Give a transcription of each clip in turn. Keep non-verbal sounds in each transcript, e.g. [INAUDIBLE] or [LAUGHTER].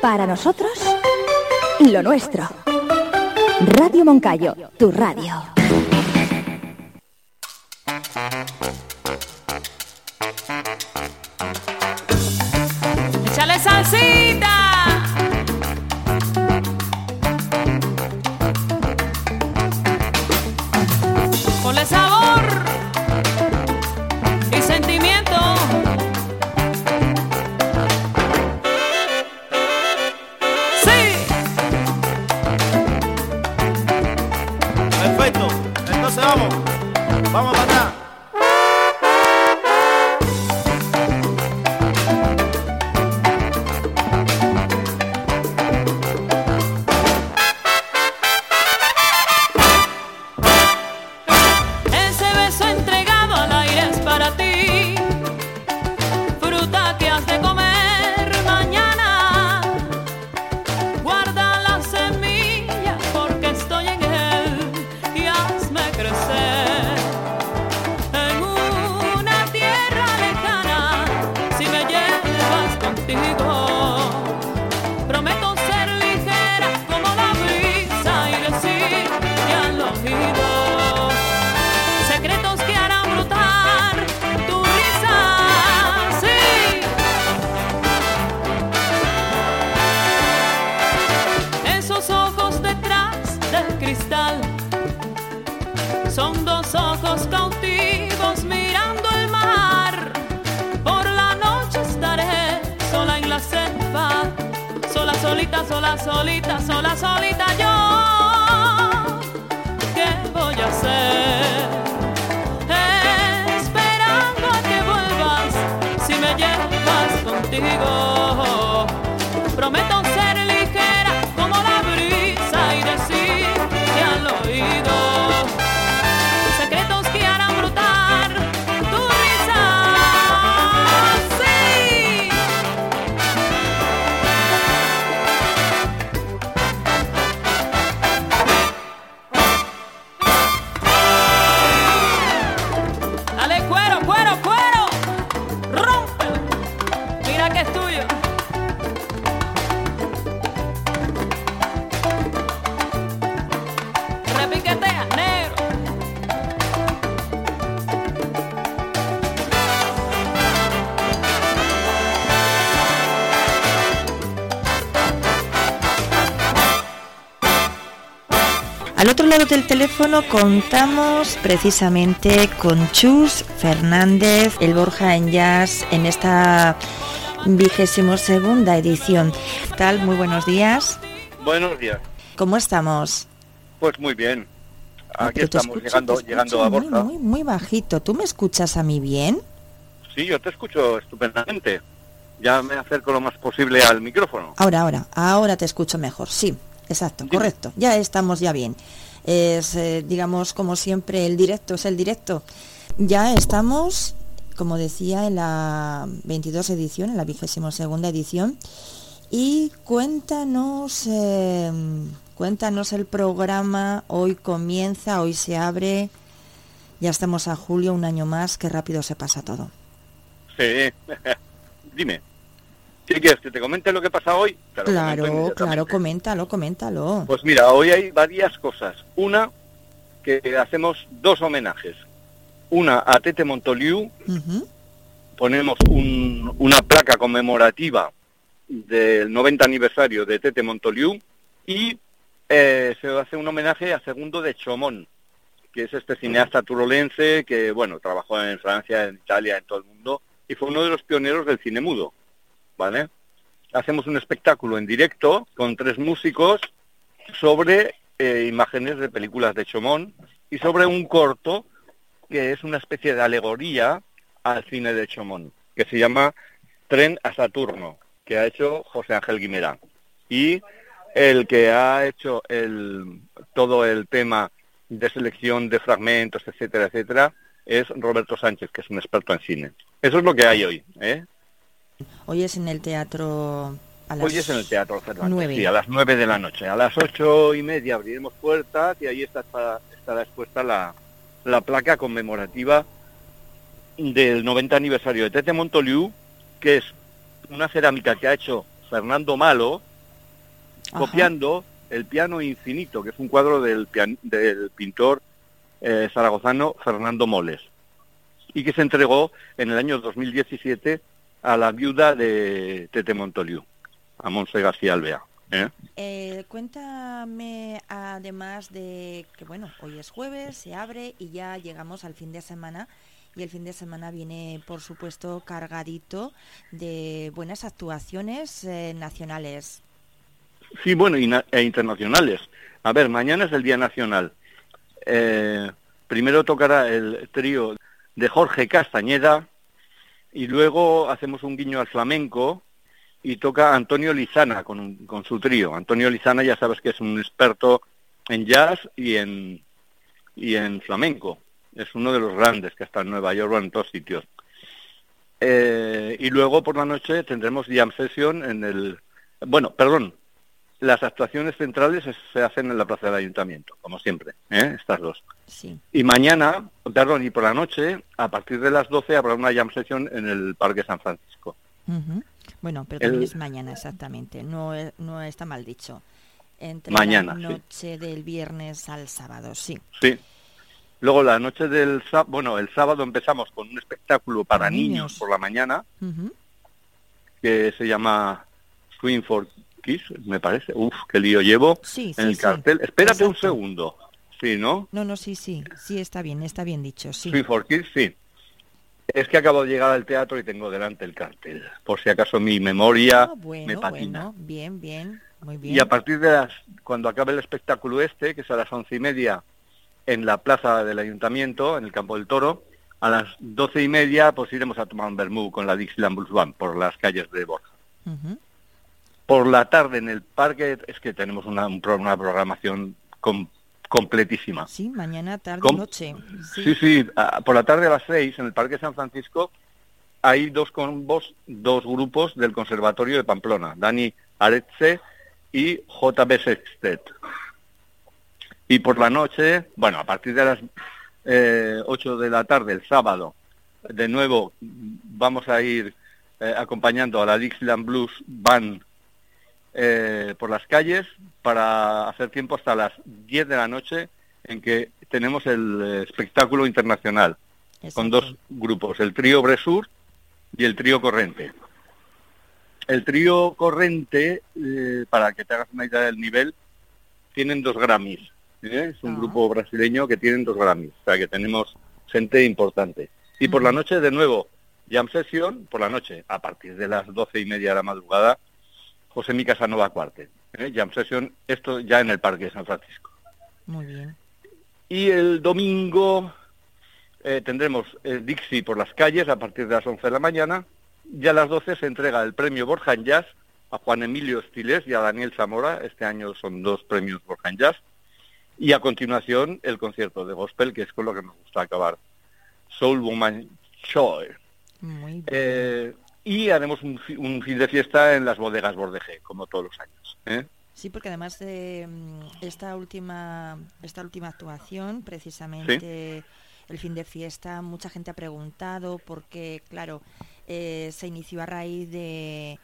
Para nosotros, lo nuestro. Radio Moncayo, tu radio. Solita, sola, solita yo. Lado del teléfono contamos precisamente con Chus Fernández, el Borja en Jazz, en esta vigésimo segunda edición. ¿Qué tal? Muy buenos días. Buenos días. ¿Cómo estamos? Pues muy bien. Aquí estamos escucho- llegando, llegando a muy, Borja. Muy, muy bajito. ¿Tú me escuchas a mí bien? Sí, yo te escucho estupendamente. Ya me acerco lo más posible al micrófono. Ahora, ahora, ahora te escucho mejor. Sí, exacto, Dime. correcto. Ya estamos ya bien. Es, eh, digamos, como siempre, el directo es el directo. Ya estamos, como decía, en la 22 edición, en la vigésimo segunda edición. Y cuéntanos, eh, cuéntanos el programa. Hoy comienza, hoy se abre. Ya estamos a julio, un año más. Qué rápido se pasa todo. Sí. [LAUGHS] Dime. ¿Qué quieres? ¿Que te comente lo que pasa hoy? Te lo comento Claro, claro, coméntalo, coméntalo. Pues mira, hoy hay varias cosas. Una, que hacemos dos homenajes. Una a Tete Montoliu, ponemos un- una placa conmemorativa del 90 aniversario de Tete Montoliu y eh, se hace un homenaje a Segundo de Chomón, que es este cineasta turolense que, bueno, trabajó en Francia, en Italia, en todo el mundo y fue uno de los pioneros del cine mudo, ¿vale? Hacemos un espectáculo en directo con tres músicos sobre eh, imágenes de películas de Chomón y sobre un corto que es una especie de alegoría al cine de Chomón, que se llama Tren a Saturno, que ha hecho José Ángel Guimerá. Y el que ha hecho todo el tema de selección de fragmentos, etcétera, etcétera, es Roberto Sánchez, que es un experto en cine. Eso es lo que hay hoy. ¿eh? Hoy es en el teatro a las Hoy es en el Teatro Cervantes, sí, a las nueve de la noche. A las ocho y media abriremos puertas y ahí está, estará, estará expuesta la, la placa conmemorativa del 90 aniversario de Tete Montoliu, que es una cerámica que ha hecho Fernando Malo, Ajá. copiando el piano infinito, que es un cuadro del, pian- del pintor eh, zaragozano Fernando Moles, y que se entregó en el año 2017 a la viuda de Tete Montoliu, a Monse García Alvea. ¿eh? Eh, cuéntame, además de que, bueno, hoy es jueves, se abre y ya llegamos al fin de semana. Y el fin de semana viene, por supuesto, cargadito de buenas actuaciones eh, nacionales. Sí, bueno, e internacionales. A ver, mañana es el Día Nacional. Eh, primero tocará el trío de Jorge Castañeda y luego hacemos un guiño al flamenco y toca Antonio Lizana con, un- con su trío. Antonio Lizana ya sabes que es un experto en jazz y en, y en flamenco. Es uno de los grandes que está en Nueva York o en todos sitios. Eh, y luego por la noche tendremos jam session en el... Bueno, perdón, las actuaciones centrales es- se hacen en la plaza del ayuntamiento, como siempre, ¿eh? estas dos. Sí. Y mañana, perdón, y por la noche, a partir de las 12 habrá una jam session en el Parque San Francisco. Bueno, pero también El- es mañana exactamente, no, e- no está mal dicho. Entre Mañana, la sí. noche del viernes al sábado, sí. Sí. Luego la noche del sábado, bueno, el sábado empezamos con un espectáculo para niños. niños. por la mañana, que se llama Swing for Kids, me parece. Uf, qué lío llevo Sí, sí, en el sí. cartel. Espérate un Exacto. segundo. Sí, ¿no? No, no, sí, sí, sí está bien, está bien dicho, sí. Swing for Kids, sí. Es que acabo de llegar al teatro y tengo delante el cartel. Por si acaso mi memoria Ah, bueno, me patina. bueno, bien, bien, muy bien. Y a partir de las, cuando acabe el espectáculo este, que es a las once y media en la plaza del ayuntamiento, en el campo del toro, a las doce y media pues iremos a tomar un vermú con la Dixieland Blues Band por las calles de Borja. Ujú. Por la tarde en el parque es que tenemos una, una programación com- completísima. Sí, mañana, tarde, noche. Sí. Sí, sí, a- por la tarde a las seis en el Parque San Francisco hay dos combos, dos grupos del Conservatorio de Pamplona, Dani Aretze y JB Sextet. Y por la noche, bueno, a partir de las eh, 8 de la tarde el sábado, de nuevo vamos a ir eh, acompañando a la Dixieland Blues Band eh, por las calles para hacer tiempo hasta las 10 de la noche en que tenemos el eh, espectáculo internacional con dos grupos, el trío Bresur y el trío Corrente. El trío Corrente, eh, para que te hagas una idea del nivel, tienen dos Grammys. ¿eh? Es un Ah. grupo brasileño que tienen dos Grammys, o sea que tenemos gente importante. Y por la noche, de nuevo, Jam Session, por la noche, a partir de las doce y media de la madrugada, José Mi Casanova Cuarte. ¿eh? Jam Session, esto ya en el Parque de San Francisco. Muy bien. Y el domingo eh, tendremos el Dixie por las calles a partir de las 11 de la mañana. Y a las 12 se entrega el premio Borja en Jazz a Juan Emilio Estiles y a Daniel Zamora. Este año son dos premios Borja en Jazz. Y a continuación el concierto de gospel, que es con lo que nos gusta acabar. Soul Woman Show. Muy bien. Eh, y haremos un, un fin de fiesta en las bodegas Bordejé, como todos los años. ¿eh? Sí, porque además de mm, esta última esta última actuación, precisamente el fin de fiesta, mucha gente ha preguntado porque, claro, eh, se inició a raíz de,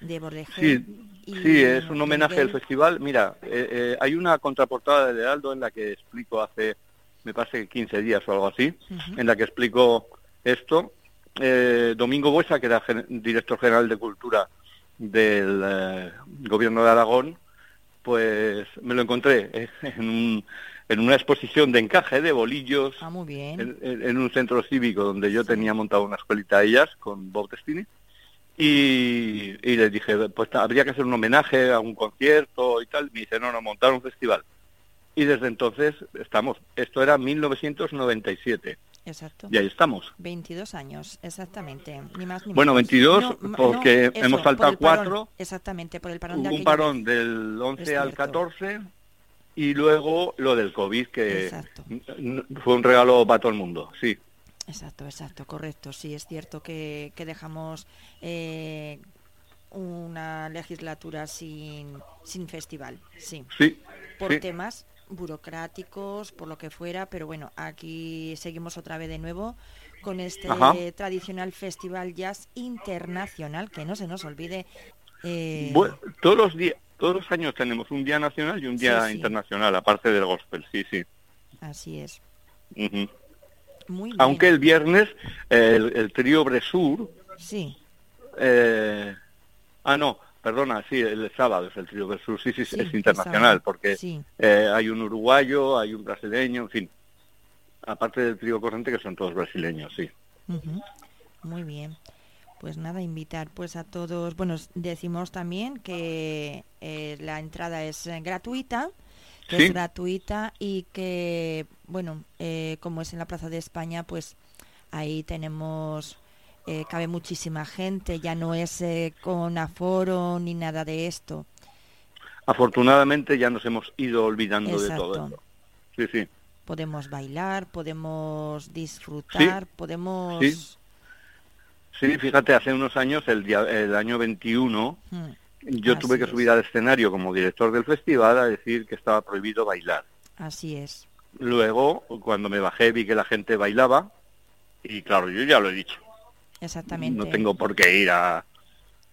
de Bordeje. Sí, y sí, es un homenaje al nivel- festival. Mira, eh, eh, hay una contraportada de Heraldo en la que explico hace, me parece que 15 días o algo así, en la que explico esto. Eh, Domingo Buesa, que era gen- director general de Cultura del eh, Gobierno de Aragón, pues me lo encontré eh, [LAUGHS] en, un- en una exposición de encaje de bolillos Ah, muy bien. en, en- en un centro cívico donde yo tenía montado una escuelita de ellas con Bob Destiny y, y les dije, pues habría que hacer un homenaje a un concierto y tal. Me dice, no, no, montar un festival. Y desde entonces estamos. Esto era 1997 Exacto. y ahí estamos. 22 años, exactamente. Ni más ni Bueno, menos. 22 ma- porque eso, hemos por faltado el parón. cuatro. Exactamente, por el parón de un parón del 11 Es al cierto. 14 y luego lo del COVID, que Exacto. fue un regalo para todo el mundo, sí. Exacto, exacto, correcto. Sí, es cierto que, que dejamos eh, una legislatura sin, sin festival, sí, Sí, por sí. temas burocráticos, por lo que fuera, pero bueno, aquí seguimos otra vez de nuevo con este Ajá. tradicional festival jazz internacional, que no se nos olvide. eh, Bueno, todos los días, Todos los años tenemos un día nacional y un día Sí, sí. internacional, aparte del gospel, sí, sí. Así es. Muy bien. Aunque el viernes el, el trío Bresur, Sí, eh, ah no, perdona, sí, el sábado es el trío Bresur, sí, sí, Sí, es internacional, porque sí. eh, hay un uruguayo, hay un brasileño, en fin. Aparte del trío corriente que son todos brasileños, sí. Ujú. Muy bien. Pues nada, invitar pues a todos. Bueno, decimos también que eh, la entrada es eh, gratuita, que Sí. es gratuita y que, bueno, eh, como es en la Plaza de España, pues ahí tenemos, eh, cabe muchísima gente, ya no es eh, con aforo ni nada de esto. Afortunadamente ya nos hemos ido olvidando de todo esto. Sí, sí. Podemos bailar, podemos disfrutar, podemos... Sí. Sí, fíjate, hace unos años, el, día, el año 21, Mm, yo tuve que es. subir al escenario como director del festival a decir que estaba prohibido bailar. así es. Luego, cuando me bajé, vi que la gente bailaba y claro, yo ya lo he dicho. Exactamente. No tengo por qué ir a...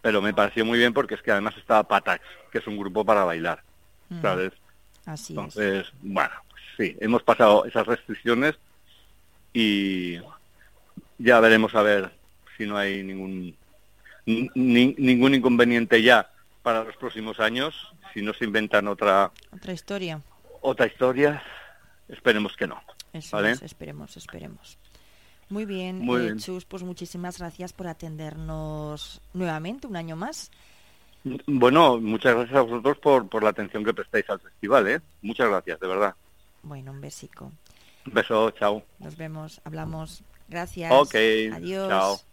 Pero me pareció muy bien porque es que además estaba Patax, que es un grupo para bailar, Mm, ¿sabes? Así es. Entonces, bueno, pues sí, hemos pasado esas restricciones y ya veremos a ver si no hay ningún ni- ningún inconveniente ya para los próximos años, si no se inventan otra Otra historia. otra historia, esperemos que no. Eso ¿Vale? es, esperemos, esperemos. Muy bien, Muy eh, bien. Chus, pues muchísimas gracias por atendernos nuevamente un año más. Bueno, muchas gracias a vosotros por, por la atención que prestáis al festival, ¿eh? Muchas gracias, de verdad. Bueno, un besico. Un beso, chao. Nos vemos, hablamos. Gracias. Ok, Adiós. chao.